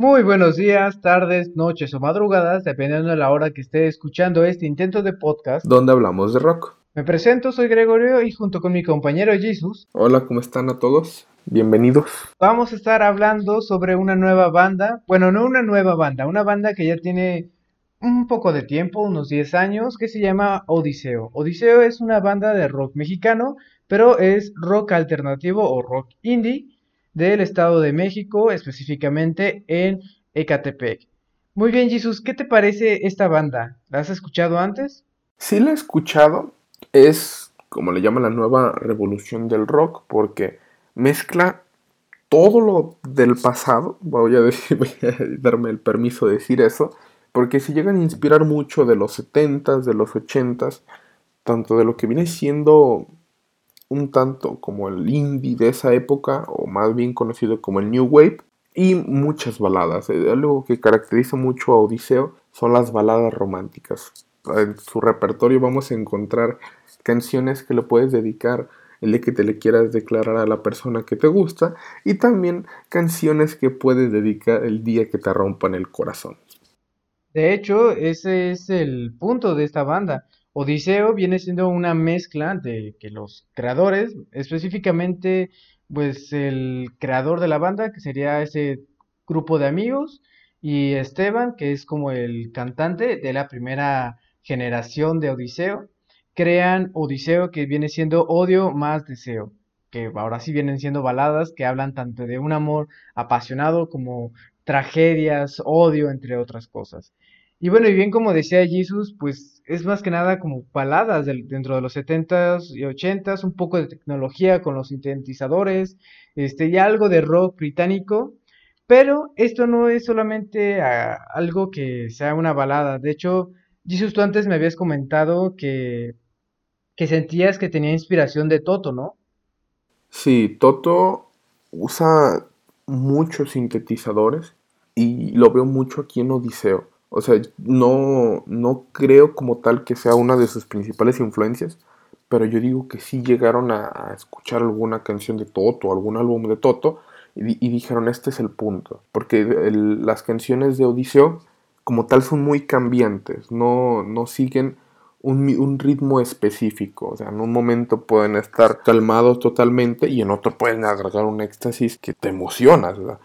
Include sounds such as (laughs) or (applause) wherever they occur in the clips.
Muy buenos días, tardes, noches o madrugadas, dependiendo de la hora que esté escuchando este intento de podcast. Donde hablamos de rock. Me presento, soy Gregorio y junto con mi compañero Jesus. Hola, ¿cómo están a todos? Bienvenidos. Vamos a estar hablando sobre una nueva banda. Bueno, no una nueva banda, una banda que ya tiene un poco de tiempo, unos 10 años, que se llama Odiseo. Odiseo es una banda de rock mexicano, pero es rock alternativo o rock indie del Estado de México, específicamente en Ecatepec. Muy bien, Jesús, ¿qué te parece esta banda? ¿La has escuchado antes? Sí, la he escuchado. Es, como le llaman, la nueva revolución del rock, porque mezcla todo lo del pasado. Voy a, decir, (laughs) voy a darme el permiso de decir eso porque se llegan a inspirar mucho de los 70s, de los 80s, tanto de lo que viene siendo un tanto como el indie de esa época, o más bien conocido como el New Wave, y muchas baladas. Eh, algo que caracteriza mucho a Odiseo son las baladas románticas. En su repertorio vamos a encontrar canciones que le puedes dedicar el día que te le quieras declarar a la persona que te gusta y también canciones que puedes dedicar el día que te rompan el corazón. De hecho, ese es el punto de esta banda. Odiseo viene siendo una mezcla de que los creadores, específicamente, pues el creador de la banda, que sería ese grupo de amigos, y Esteban, que es como el cantante de la primera generación de Odiseo, crean Odiseo, que viene siendo odio más deseo, que ahora sí vienen siendo baladas que hablan tanto de un amor apasionado como tragedias, odio, entre otras cosas. Y bueno, y bien como decía Jesus, pues es más que nada como baladas dentro de los 70s y 80s, un poco de tecnología con los sintetizadores, este, y algo de rock británico, pero esto no es solamente algo que sea una balada. De hecho, Jesus, tú antes me habías comentado que, que sentías que tenía inspiración de Toto, ¿no? Sí, Toto usa muchos sintetizadores y lo veo mucho aquí en Odiseo. O sea, no, no creo como tal que sea una de sus principales influencias, pero yo digo que sí llegaron a, escuchar alguna canción de Toto, algún álbum de Toto, y, dijeron, este es el punto, porque las canciones de Odiseo como tal son muy cambiantes, no, no siguen un, un, ritmo específico, o sea, en un momento pueden estar calmados totalmente y en otro pueden agregar un éxtasis que te emociona, ¿verdad?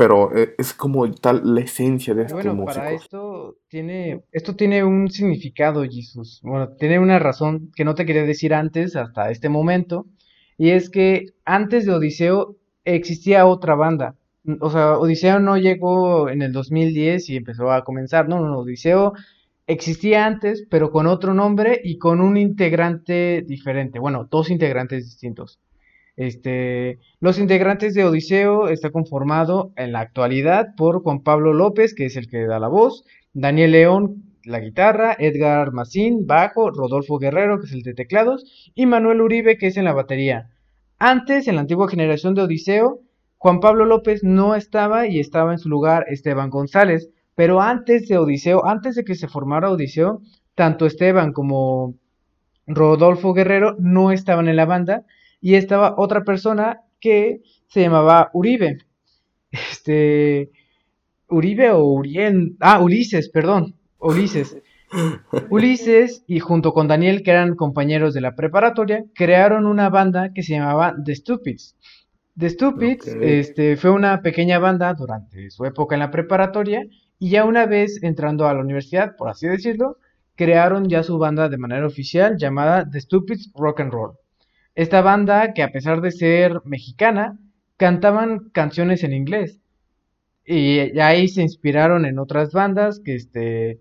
Pero eh, es como tal la esencia de este bueno, Para esto tiene, esto tiene un significado, Jesús. Bueno, tiene una razón que no te quería decir antes, hasta este momento, y es que antes de Odiseo existía otra banda. O sea, Odiseo no llegó en el 2010 y empezó a comenzar. No, no, no, Odiseo existía antes, pero con otro nombre y con un integrante diferente. Bueno, dos integrantes distintos. Este, los integrantes de Odiseo está conformado en la actualidad por Juan Pablo López, que es el que da la voz, Daniel León, la guitarra, Edgar Macín, bajo, Rodolfo Guerrero, que es el de teclados, y Manuel Uribe, que es en la batería. Antes, en la antigua generación de Odiseo, Juan Pablo López no estaba y estaba en su lugar Esteban González, pero antes de Odiseo, antes de que se formara Odiseo, tanto Esteban como Rodolfo Guerrero no estaban en la banda y estaba otra persona que se llamaba Uribe. Este, Uribe o Uriel, ah, Ulises, perdón, Ulises. (laughs) Ulises y junto con Daniel, que eran compañeros de la preparatoria, crearon una banda que se llamaba The Stupids. The Stupids este, fue una pequeña banda durante su época en la preparatoria y ya una vez entrando a la universidad, por así decirlo, crearon ya su banda de manera oficial llamada The Stupids Rock and Roll. Esta banda, que a pesar de ser mexicana, cantaban canciones en inglés. Y ahí se inspiraron en otras bandas que este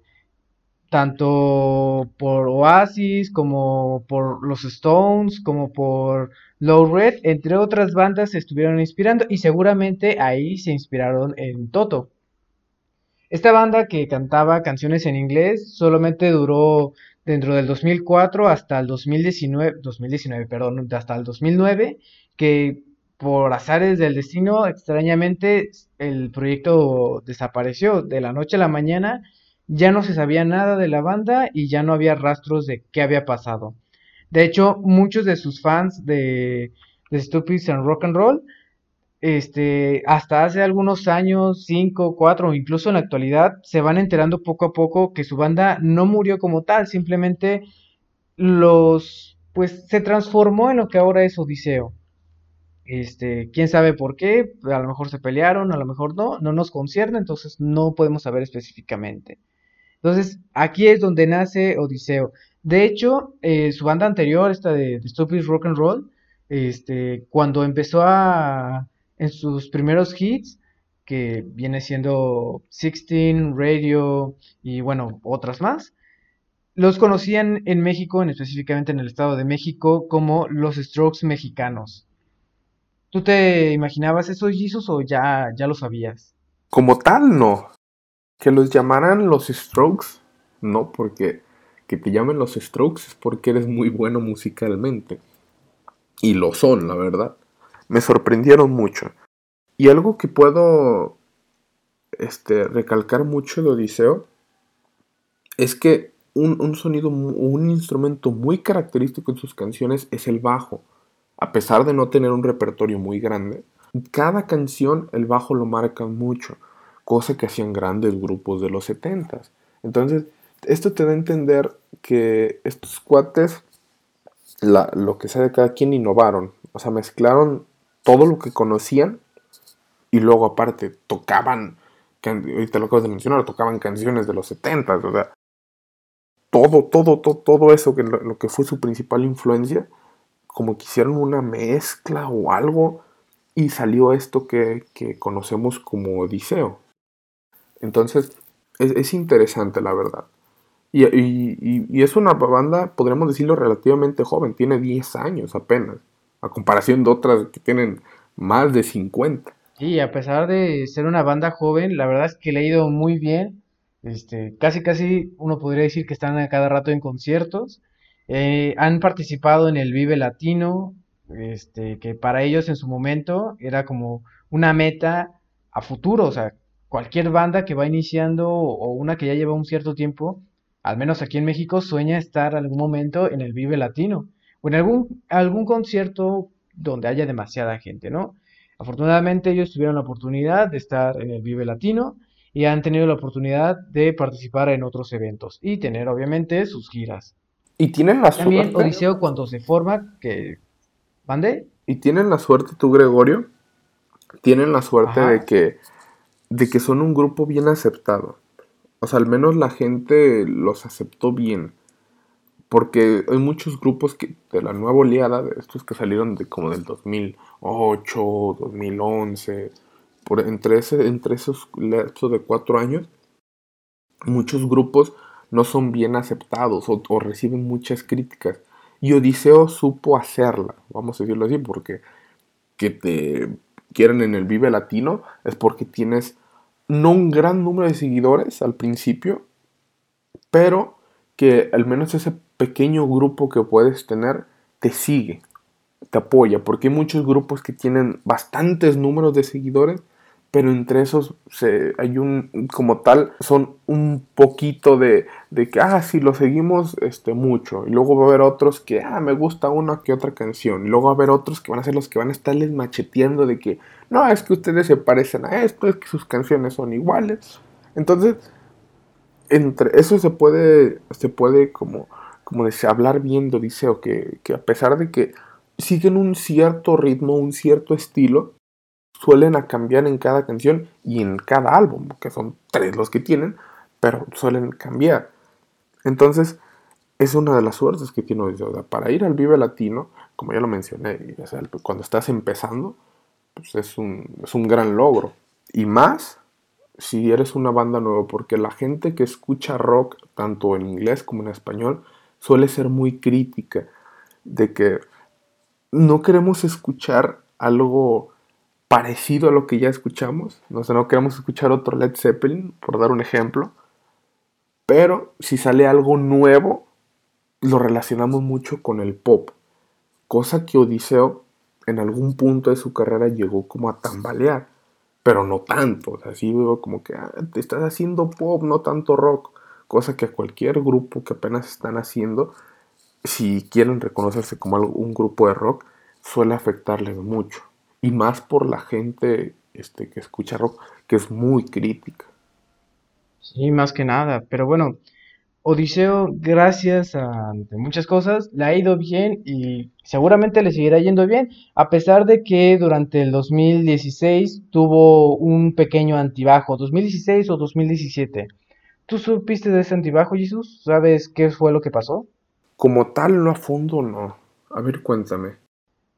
tanto por Oasis como por los Stones como por Low Red, entre otras bandas se estuvieron inspirando y seguramente ahí se inspiraron en Toto. Esta banda que cantaba canciones en inglés solamente duró dentro del 2004 hasta el 2019, 2019, perdón, hasta el 2009, que por azares del destino, extrañamente, el proyecto desapareció de la noche a la mañana, ya no se sabía nada de la banda y ya no había rastros de qué había pasado. De hecho, muchos de sus fans de, de Stupid and Rock and Roll este, hasta hace algunos años, cinco, cuatro, o incluso en la actualidad, se van enterando poco a poco que su banda no murió como tal, simplemente los, pues se transformó en lo que ahora es Odiseo. Este, quién sabe por qué, a lo mejor se pelearon, a lo mejor no, no nos concierne, entonces no podemos saber específicamente. Entonces, aquí es donde nace Odiseo. De hecho, eh, su banda anterior, esta de, de Stupid Rock and Roll, este, cuando empezó a, en sus primeros hits, que viene siendo Sixteen, Radio y bueno, otras más, los conocían en México, en específicamente en el Estado de México, como los Strokes mexicanos. ¿Tú te imaginabas eso, Jesus, o ya, ya lo sabías? Como tal, no. Que los llamaran los Strokes, no, porque que te llamen los Strokes es porque eres muy bueno musicalmente. Y lo son, la verdad. Me sorprendieron mucho. Y algo que puedo este, recalcar mucho de Odiseo es que un, un sonido, un instrumento muy característico en sus canciones es el bajo. A pesar de no tener un repertorio muy grande, cada canción el bajo lo marca mucho, cosa que hacían grandes grupos de los 70 Entonces, esto te da a entender que estos cuates, lo que sea de cada quien, innovaron. O sea, mezclaron todo lo que conocían y luego aparte tocaban, ahorita lo acabas de mencionar, tocaban canciones de los 70 o sea, todo, todo, todo, todo eso, que lo, que fue su principal influencia, como que hicieron una mezcla o algo y salió esto que, conocemos como Odiseo. Entonces, es, interesante la verdad. Y, y, es una banda, podríamos decirlo, relativamente joven, tiene 10 años apenas, a comparación de otras que tienen más de 50. Y a pesar de ser una banda joven, la verdad es que le ha ido muy bien. Este, casi casi uno podría decir que están a cada rato en conciertos. Eh, han participado en el Vive Latino, este, que para ellos en su momento era como una meta a futuro, o sea, cualquier banda que va iniciando o una que ya lleva un cierto tiempo, al menos aquí en México, sueña estar algún momento en el Vive Latino o en algún, algún concierto donde haya demasiada gente, ¿no? Afortunadamente ellos tuvieron la oportunidad de estar en el Vive Latino y han tenido la oportunidad de participar en otros eventos y tener obviamente sus giras. Y tienen la suerte. También Odiseo cuando se forma, que ¿Mande? Y tienen la suerte tú, Gregorio, tienen la suerte de que de que son un grupo bien aceptado. O sea, al menos la gente los aceptó bien. Porque hay muchos grupos que, de la nueva oleada, de estos que salieron de como del 2008, 2011, por, entre, ese, entre esos lapsos de cuatro años, muchos grupos no son bien aceptados o, reciben muchas críticas. Y Odiseo supo hacerla, vamos a decirlo así, porque que te quieren en el Vive Latino es porque tienes no un gran número de seguidores al principio, pero que al menos ese pequeño grupo que puedes tener te sigue, te apoya, porque hay muchos grupos que tienen bastantes números de seguidores, pero entre esos hay un, como tal, son un poquito de, de que, ah, sí, lo seguimos este, mucho, y luego va a haber otros que, ah, me gusta una que otra canción, y luego va a haber otros que van a ser los que van a estarles macheteando de que, no, es que ustedes se parecen a esto, es que sus canciones son iguales, entonces entre eso se puede, se puede como, como decía, hablar bien de Odiseo, que, que a pesar de que siguen un cierto ritmo, un cierto estilo, suelen a cambiar en cada canción y en cada álbum, que son tres los que tienen, pero suelen cambiar. Entonces, es una de las suertes que tiene Odiseo. para ir al Vive Latino, como ya lo mencioné, cuando estás empezando, pues es un, es un gran logro. Y más si eres una banda nueva, porque la gente que escucha rock, tanto en inglés como en español, suele ser muy crítica de que no queremos escuchar algo parecido a lo que ya escuchamos, no, no queremos escuchar otro Led Zeppelin, por dar un ejemplo, pero si sale algo nuevo, lo relacionamos mucho con el pop, cosa que Odiseo en algún punto de su carrera llegó como a tambalear pero no tanto. así veo como que ah, te estás haciendo pop, no tanto rock. Cosa que a cualquier grupo que apenas están haciendo, si quieren reconocerse como un grupo de rock, suele afectarles mucho. Y más por la gente este, que escucha rock, que es muy crítica. Sí, más que nada. Pero bueno, Odiseo, gracias a muchas cosas, le ha ido bien y seguramente le seguirá yendo bien, a pesar de que durante el 2016 tuvo un pequeño antibajo, 2016 o 2017. ¿Tú supiste de ese antibajo, Jesús? ¿Sabes qué fue lo que pasó? Como tal, no a fondo, no. A ver, cuéntame.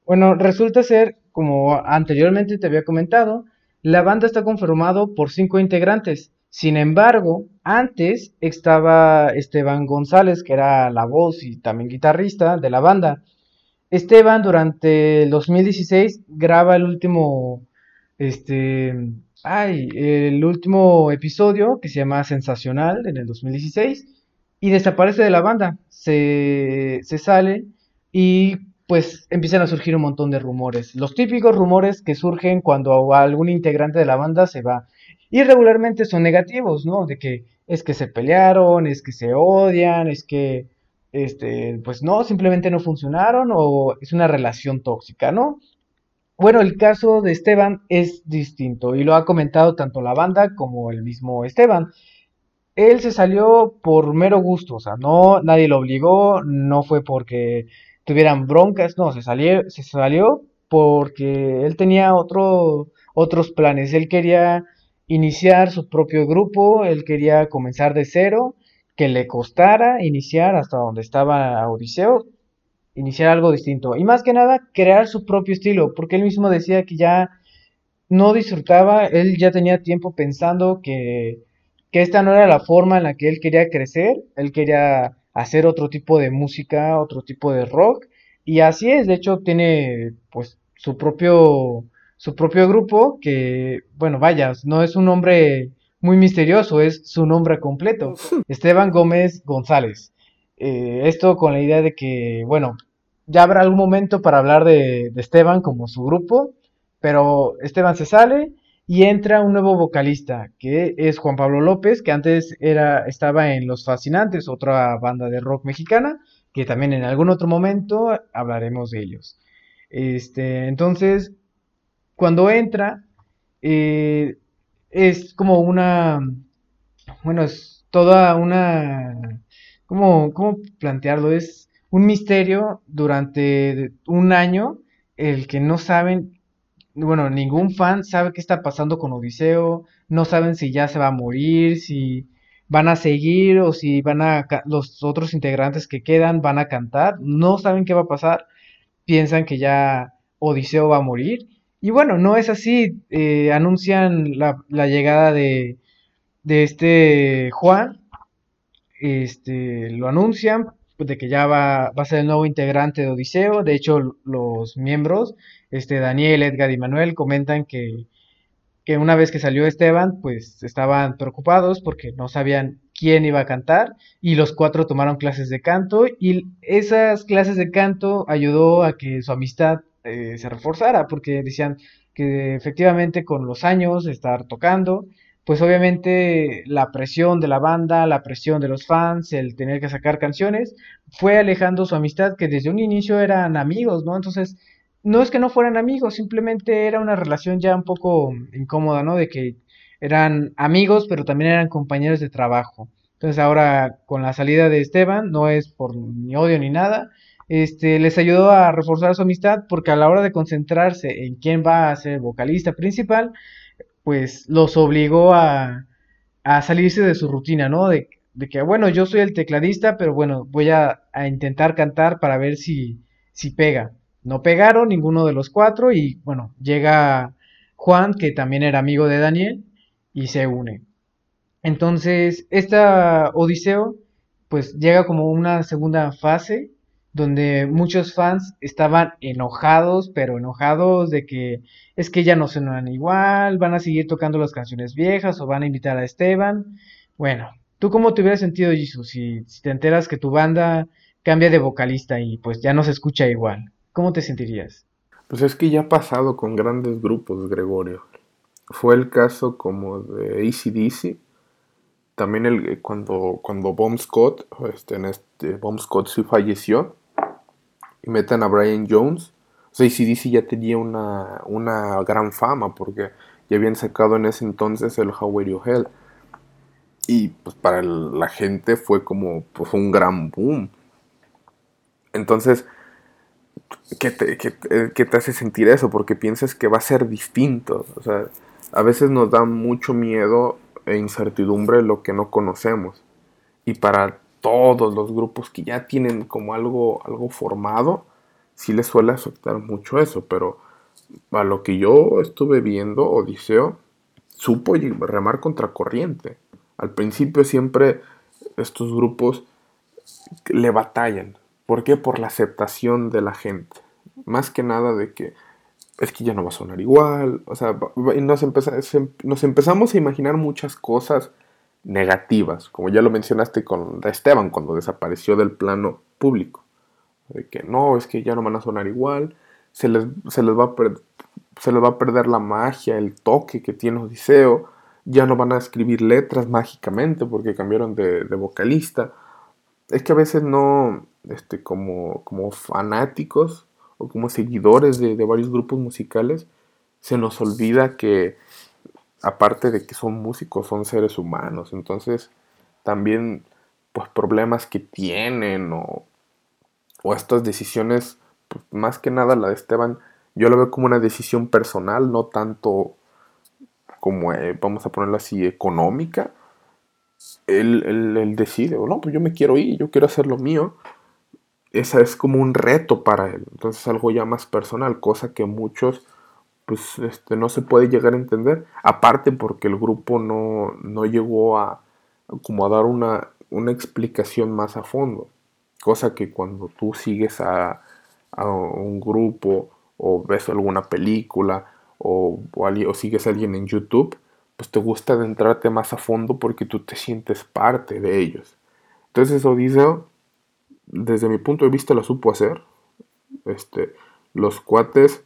Bueno, resulta ser, como anteriormente te había comentado, la banda está conformado por cinco integrantes. Sin embargo, antes estaba Esteban González, que era la voz y también guitarrista de la banda. Esteban durante el 2016 graba el último, este, ay, el último episodio que se llama Sensacional en el 2016 y desaparece de la banda, se, se sale y pues empiezan a surgir un montón de rumores. Los típicos rumores que surgen cuando algún integrante de la banda se va. Y regularmente son negativos, ¿no? De que es que se pelearon, es que se odian, es que, este, pues no, simplemente no funcionaron o es una relación tóxica, ¿no? Bueno, el caso de Esteban es distinto y lo ha comentado tanto la banda como el mismo Esteban. Él se salió por mero gusto, o sea, no, nadie lo obligó, no fue porque tuvieran broncas, no, se salió, se salió porque él tenía otro, otros planes, él quería iniciar su propio grupo, él quería comenzar de cero, que le costara iniciar hasta donde estaba Odiseo, iniciar algo distinto. Y más que nada, crear su propio estilo, porque él mismo decía que ya no disfrutaba, él ya tenía tiempo pensando que, que esta no era la forma en la que él quería crecer, él quería hacer otro tipo de música, otro tipo de rock, y así es, de hecho tiene pues su propio su propio grupo, que, bueno, vaya, no es un nombre muy misterioso, es su nombre completo, Esteban Gómez González. Eh, esto con la idea de que, bueno, ya habrá algún momento para hablar de, Esteban como su grupo, pero Esteban se sale y entra un nuevo vocalista, que es Juan Pablo López, que antes era, estaba en Los Fascinantes, otra banda de rock mexicana, que también en algún otro momento hablaremos de ellos. Este, entonces, cuando entra, eh, es como una, bueno, es toda una, ¿cómo, ¿cómo plantearlo? Es un misterio durante un año el que no saben, bueno, ningún fan sabe qué está pasando con Odiseo, no saben si ya se va a morir, si van a seguir o si van a, los otros integrantes que quedan van a cantar, no saben qué va a pasar, piensan que ya Odiseo va a morir y bueno, no es así. Eh, anuncian la, llegada de, de este Juan. Este, lo anuncian de que ya va, va a ser el nuevo integrante de Odiseo. De hecho, los miembros, este, Daniel, Edgar y Manuel, comentan que, una vez que salió Esteban, pues estaban preocupados porque no sabían quién iba a cantar y los cuatro tomaron clases de canto y esas clases de canto ayudó a que su amistad eh, se reforzara, porque decían que efectivamente con los años estar tocando, pues obviamente la presión de la banda, la presión de los fans, el tener que sacar canciones, fue alejando su amistad, que desde un inicio eran amigos, ¿no? Entonces, no es que no fueran amigos, simplemente era una relación ya un poco incómoda, ¿no? De que eran amigos, pero también eran compañeros de trabajo. Entonces ahora con la salida de Esteban, no es por ni odio ni nada, este, les ayudó a reforzar su amistad porque a la hora de concentrarse en quién va a ser vocalista principal, pues los obligó a, a salirse de su rutina, ¿no? De, que, bueno, yo soy el tecladista, pero bueno, voy a, a, intentar cantar para ver si, si pega. No pegaron ninguno de los cuatro y bueno, llega Juan, que también era amigo de Daniel, y se une. Entonces, esta Odiseo, pues llega como una segunda fase donde muchos fans estaban enojados, pero enojados de que es que ya no suenan igual, van a seguir tocando las canciones viejas o van a invitar a Esteban. Bueno, ¿tú cómo te hubieras sentido, Jesus, si, te enteras que tu banda cambia de vocalista y pues ya no se escucha igual? ¿Cómo te sentirías? Pues es que ya ha pasado con grandes grupos, Gregorio. Fue el caso como de ACDC, también el, cuando, cuando Bomb Scott, este, en este, Bomb Scott sí falleció, y meten a Brian Jones, O sea, ACDC ya tenía una, una gran fama porque ya habían sacado en ese entonces el How Were You Hell. Y pues para la gente fue como pues un gran boom. Entonces, ¿qué te, qué, qué te hace sentir eso? Porque piensas que va a ser distinto. O sea, a veces nos da mucho miedo e incertidumbre lo que no conocemos. Y para todos los grupos que ya tienen como algo, algo formado, sí les suele afectar mucho eso, pero a lo que yo estuve viendo, Odiseo supo remar contra corriente. Al principio siempre estos grupos le batallan. ¿Por qué? Por la aceptación de la gente. Más que nada de que es que ya no va a sonar igual. O sea, nos empezamos a imaginar muchas cosas negativas, como ya lo mencionaste con Esteban cuando desapareció del plano público de que no, es que ya no van a sonar igual, se les, se les, va, a se les va a perder la magia, el toque que tiene Odiseo, ya no van a escribir letras mágicamente porque cambiaron de, vocalista. Es que a veces no, este, como, como fanáticos o como seguidores de, de varios grupos musicales, se nos olvida que aparte de que son músicos, son seres humanos. Entonces, también, pues, problemas que tienen o o estas decisiones, pues, más que nada la de Esteban, yo lo veo como una decisión personal, no tanto como, eh, vamos a ponerlo así, económica. Él, él, decide, o no, pues yo me quiero ir, yo quiero hacer lo mío. Esa es como un reto para él. Entonces algo ya más personal, cosa que muchos pues este, no se puede llegar a entender. Aparte porque el grupo no, no llegó a, como a dar una, una explicación más a fondo. Cosa que cuando tú sigues a, un grupo o ves alguna película o, o, sigues a alguien en YouTube, pues te gusta adentrarte más a fondo porque tú te sientes parte de ellos. Entonces Odiseo, desde mi punto de vista, lo supo hacer. Este, los cuates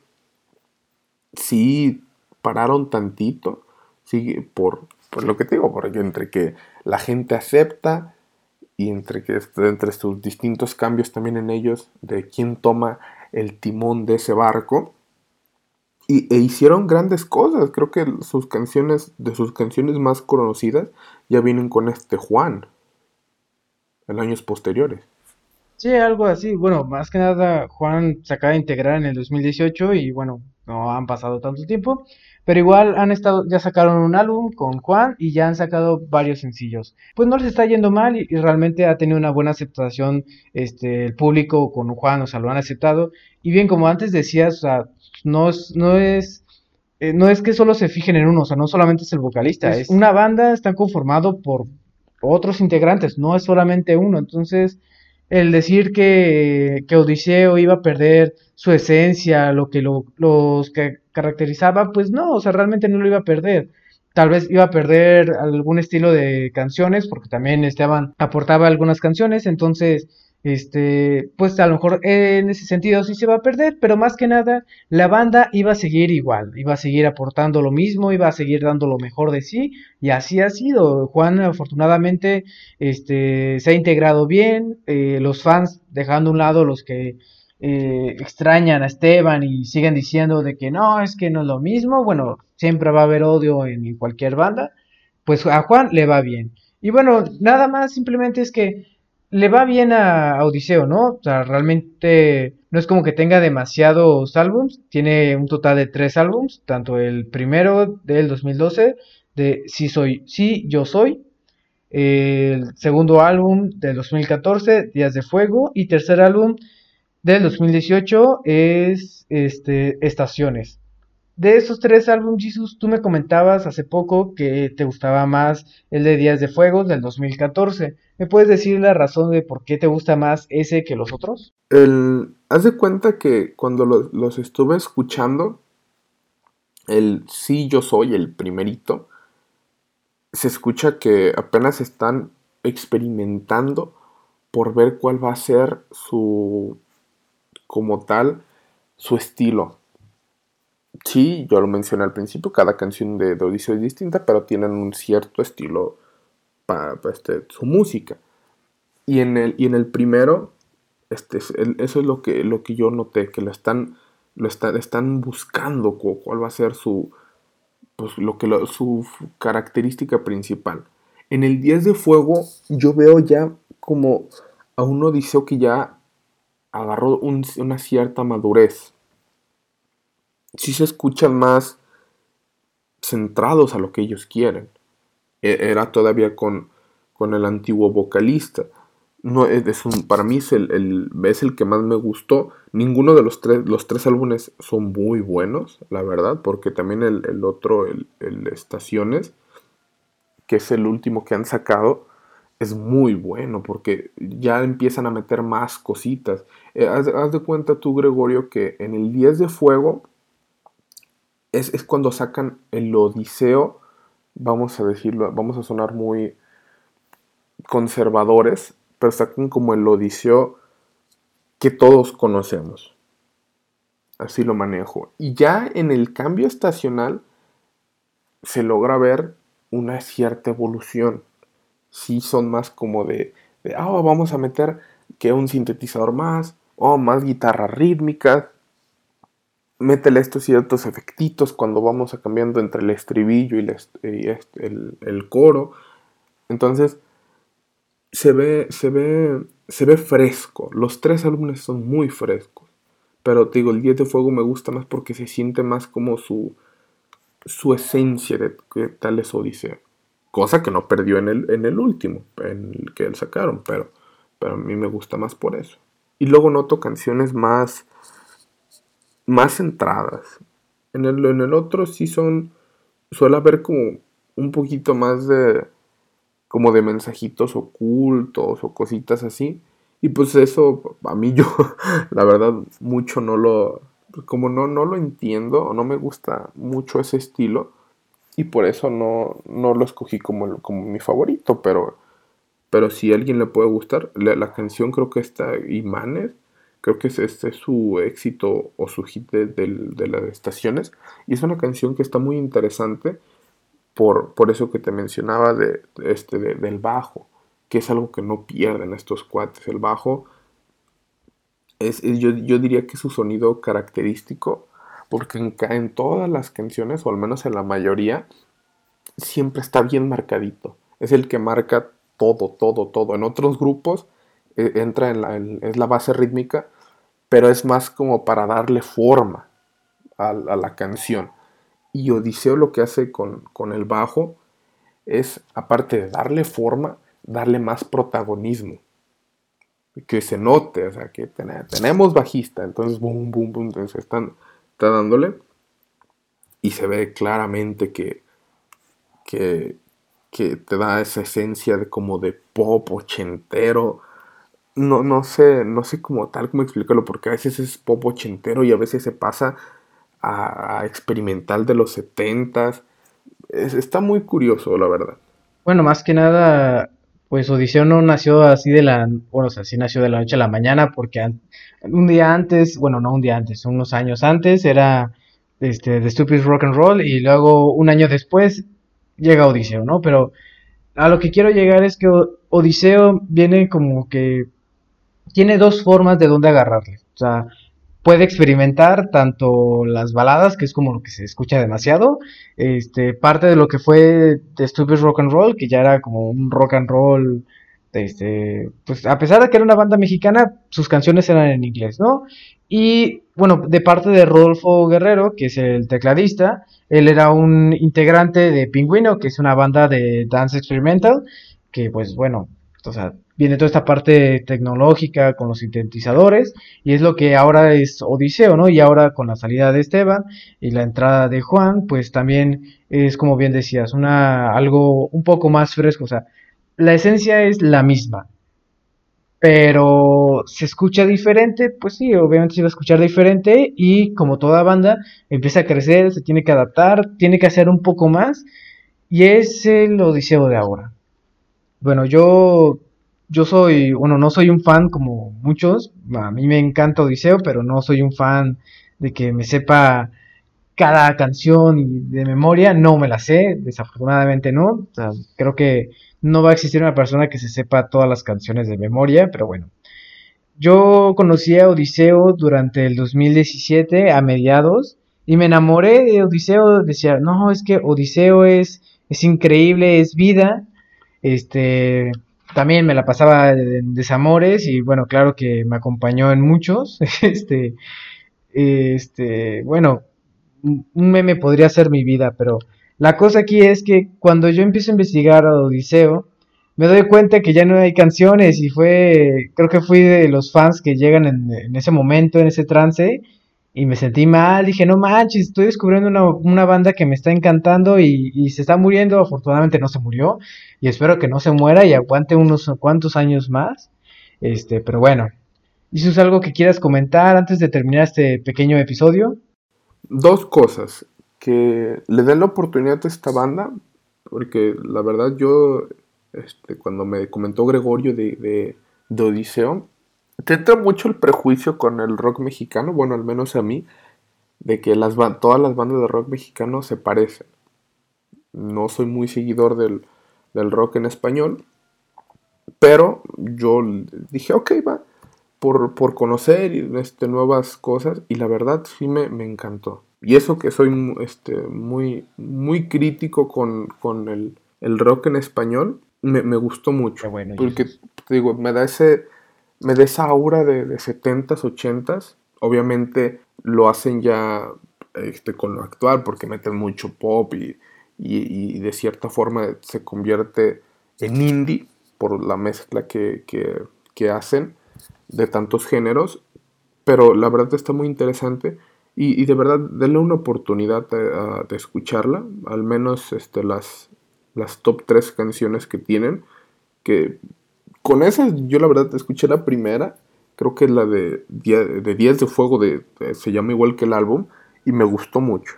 sí pararon tantito, sí, por, por lo que te digo, porque entre que la gente acepta y entre, que, entre sus distintos cambios también en ellos de quién toma el timón de ese barco. Y, e hicieron grandes cosas. Creo que sus canciones, de sus canciones más conocidas, ya vienen con este Juan. En años posteriores. Sí, algo así. Bueno, más que nada, Juan se acaba de integrar en el 2018 y bueno, no han pasado tanto tiempo. Pero igual han estado, ya sacaron un álbum con Juan y ya han sacado varios sencillos. Pues no les está yendo mal y, realmente ha tenido una buena aceptación este, el público con Juan, o sea, lo han aceptado. Y bien, como antes decías, o sea, no es, no es, eh, no es que solo se fijen en uno, o sea, no solamente es el vocalista, es una banda, está conformado por otros integrantes, no es solamente uno. Entonces, el decir que, que Odiseo iba a perder su esencia, lo que lo, los que caracterizaba, pues no, o sea, realmente no lo iba a perder. Tal vez iba a perder algún estilo de canciones, porque también aportaba algunas canciones, entonces, este, pues a lo mejor en ese sentido sí se va a perder, pero más que nada, la banda iba a seguir igual, iba a seguir aportando lo mismo, iba a seguir dando lo mejor de sí, y así ha sido. Juan, afortunadamente, este, se ha integrado bien, eh, los fans dejando a un lado los que eh, extrañan a Esteban y siguen diciendo de que no, es que no es lo mismo, bueno, siempre va a haber odio en cualquier banda, pues a Juan le va bien. Y bueno, nada más simplemente es que le va bien a Odiseo, ¿no? O sea, realmente no es como que tenga demasiados álbums, tiene un total de tres álbums, tanto el primero del 2012 de Sí soy, sí yo soy, el segundo álbum del 2014 Días de Fuego y tercer álbum del 2018 es este, Estaciones. De esos tres álbumes, Jesus, tú me comentabas hace poco que te gustaba más el de Días de Fuego del 2014. ¿Me puedes decir la razón de por qué te gusta más ese que los otros? Haz de cuenta que cuando los, estuve escuchando, el Sí Yo Soy, el primerito, se escucha que apenas están experimentando por ver cuál va a ser su como tal su estilo. Sí, yo lo mencioné al principio, cada canción de, de Odiseo es distinta, pero tienen un cierto estilo para, este, su música. Y en el, y en el primero, este, eso es lo que, lo que yo noté, que lo están lo están buscando cuál va a ser su, pues, lo que su característica principal. En el 10 de fuego yo veo ya como a un Odiseo que ya agarró una cierta madurez. Si se escuchan más centrados a lo que ellos quieren. E, era todavía con, con el antiguo vocalista. No, es un, para mí es el, es el que más me gustó. Ninguno de los tres, los tres álbumes son muy buenos, la verdad, porque también el, otro, el, el, Estaciones, que es el último que han sacado, es muy bueno, porque ya empiezan a meter más cositas. Eh, haz, de cuenta tú, Gregorio, que en el 10 de Fuego es, es cuando sacan el Odiseo, vamos a decirlo, vamos a sonar muy conservadores, pero sacan como el Odiseo que todos conocemos. Así lo manejo. Y ya en el cambio estacional se logra ver una cierta evolución. Sí son más como de, ah, vamos a meter que un sintetizador más, o más guitarra rítmica. Métele estos ciertos efectitos cuando vamos cambiando entre el estribillo y, el, el coro. Entonces, se ve, se ve, se ve fresco. Los tres álbumes son muy frescos. Pero te digo, el 10 de Fuego me gusta más porque se siente más como su, su esencia de que tal es Odisea. Cosa que no perdió en el, en el último, en el que él sacaron, pero, pero a mí me gusta más por eso. Y luego noto canciones más, más centradas. En el, en el otro sí son, suele haber como un poquito más de, como de mensajitos ocultos o cositas así. Y pues eso, a mí yo, (laughs) la verdad, mucho no lo, como no, no lo entiendo no me gusta mucho ese estilo. Y por eso no, no lo escogí como, como mi favorito, pero, pero si a alguien le puede gustar, la, canción creo que está Imanes, creo que es este su éxito o su hit de, de las estaciones. Y es una canción que está muy interesante por, por eso que te mencionaba de, este, del bajo, que es algo que no pierden estos cuates. El bajo es, yo, diría que es su sonido característico, porque en, en, todas las canciones, o al menos en la mayoría, siempre está bien marcadito. Es el que marca todo, todo, todo. En otros grupos eh, entra en la, es la base rítmica, pero es más como para darle forma a la canción. Y Odiseo lo que hace con, el bajo es, aparte de darle forma, darle más protagonismo. Que se note, o sea, que tenemos bajista, entonces boom, boom, boom, entonces están, está dándole. Y se ve claramente que, que, que te da esa esencia de como de pop ochentero. No, no sé, no sé cómo tal cómo explicarlo, porque a veces es pop ochentero y a veces se pasa a, experimental de los 70 está muy curioso, la verdad. Bueno, más que nada, pues Odiseo no nació así de la, bueno, o sea, sí nació de la noche a la mañana, porque un día antes, bueno, no un día antes, unos años antes, era este, The Stupid Rock and Roll, y luego un año después llega Odiseo, ¿no? Pero a lo que quiero llegar es que Odiseo viene como que tiene dos formas de dónde agarrarle. O sea, puede experimentar tanto las baladas, que es como lo que se escucha demasiado, este, parte de lo que fue Stupid Rock and Roll, que ya era como un rock and roll, este, pues a pesar de que era una banda mexicana, sus canciones eran en inglés, ¿no? Y bueno, de parte de Rodolfo Guerrero, que es el tecladista, él era un integrante de Pingüino, que es una banda de dance experimental, que pues bueno, o sea, viene toda esta parte tecnológica con los sintetizadores y es lo que ahora es Odiseo, ¿no? Y ahora con la salida de Esteban y la entrada de Juan, pues también es como bien decías, una algo un poco más fresco, o sea, la esencia es la misma. Pero se escucha diferente, pues sí, obviamente se va a escuchar diferente y como toda banda empieza a crecer, se tiene que adaptar, tiene que hacer un poco más y es el Odiseo de ahora. Bueno, yo yo soy, bueno, no soy un fan como muchos, a mí me encanta Odiseo, pero no soy un fan de que me sepa cada canción de memoria, no me la sé, desafortunadamente no, creo que no va a existir una persona que se sepa todas las canciones de memoria, pero bueno. yo conocí a Odiseo durante el 2017 a mediados y me enamoré de Odiseo, decía, no, es que Odiseo es, es increíble, es vida, este, también me la pasaba en desamores y bueno, claro que me acompañó en muchos, (laughs) este, este, bueno, un meme podría ser mi vida, pero la cosa aquí es que cuando yo empiezo a investigar a Odiseo, me doy cuenta que ya no hay canciones y fue, creo que fui de los fans que llegan en, ese momento, en ese trance, y me sentí mal, dije, no manches, estoy descubriendo una, banda que me está encantando y, se está muriendo, afortunadamente no se murió, y espero que no se muera y aguante unos cuantos años más, este, pero bueno, ¿eso es algo que quieras comentar antes de terminar este pequeño episodio? Dos cosas, que le den la oportunidad a esta banda, porque la verdad yo este, cuando me comentó Gregorio de, de, Odiseo, te entra mucho el prejuicio con el rock mexicano, bueno, al menos a mí, de que las, todas las bandas de rock mexicano se parecen. No soy muy seguidor del, rock en español, pero yo dije, ok, va, por, por conocer este, nuevas cosas, y la verdad sí me, me encantó. Y eso que soy este, muy, muy crítico con, con el, el, rock en español, me, gustó mucho. porque, te digo, me da ese, me da esa aura de, de 70s, 80s. Obviamente lo hacen ya este, con lo actual porque meten mucho pop y, y, de cierta forma se convierte en indie por la mezcla que, que, hacen de tantos géneros. Pero la verdad está muy interesante. Y, y, de verdad, denle una oportunidad de, escucharla. Al menos este, las, las top 3 canciones que tienen. Que con esas yo la verdad escuché la primera. Creo que la de, de Días de Fuego, de, se llama igual que el álbum. Y me gustó mucho.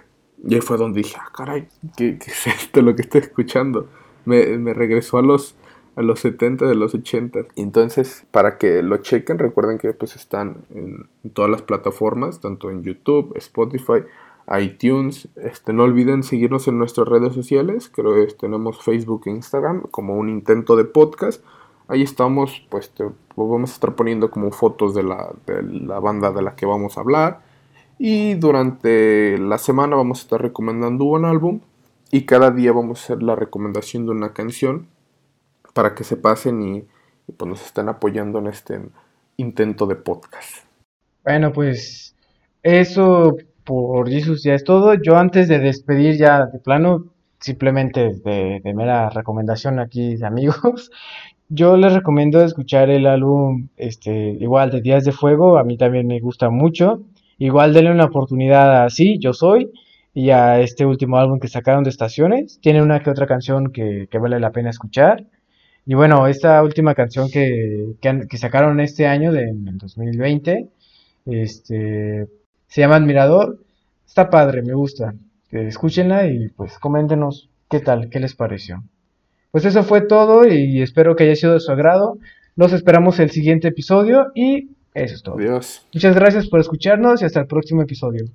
Y ahí fue donde dije, ah, caray, ¿qué, es esto lo que estoy escuchando? Me, me, regresó a los, a los 70, de los 80. Entonces, para que lo chequen, recuerden que pues están en todas las plataformas, tanto en YouTube, Spotify, iTunes. Este, no olviden seguirnos en nuestras redes sociales. Creo que tenemos Facebook e Instagram como un intento de podcast. Ahí estamos, pues vamos a estar poniendo como fotos de la, de la banda de la que vamos a hablar. Y durante la semana vamos a estar recomendando un álbum. Y cada día vamos a hacer la recomendación de una canción para que se pasen y, pues nos estén apoyando en este intento de podcast. Bueno, pues eso por Jesus ya es todo. Yo antes de despedir ya de plano, simplemente de, mera recomendación aquí amigos, yo les recomiendo escuchar el álbum este, igual de Días de Fuego, a mí también me gusta mucho. Igual denle una oportunidad así, yo soy, y a este último álbum que sacaron de Estaciones. Tiene una que otra canción que, vale la pena escuchar. Y bueno, esta última canción que, que, sacaron este año, de, en el 2020, este, se llama Admirador. Está padre, me gusta. escúchenla y pues coméntenos qué tal, qué les pareció. Pues eso fue todo y espero que haya sido de su agrado. Los esperamos el siguiente episodio y eso es todo. Adiós. Muchas gracias por escucharnos y hasta el próximo episodio.